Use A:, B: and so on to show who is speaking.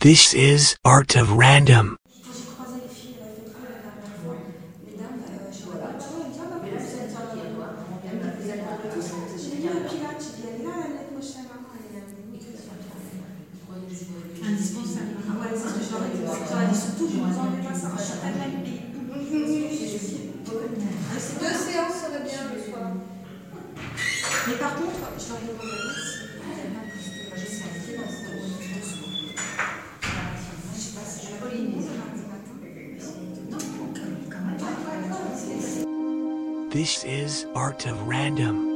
A: This is Art of Random.
B: Mais par contre, je leur ai demandé
A: This is Art of Random.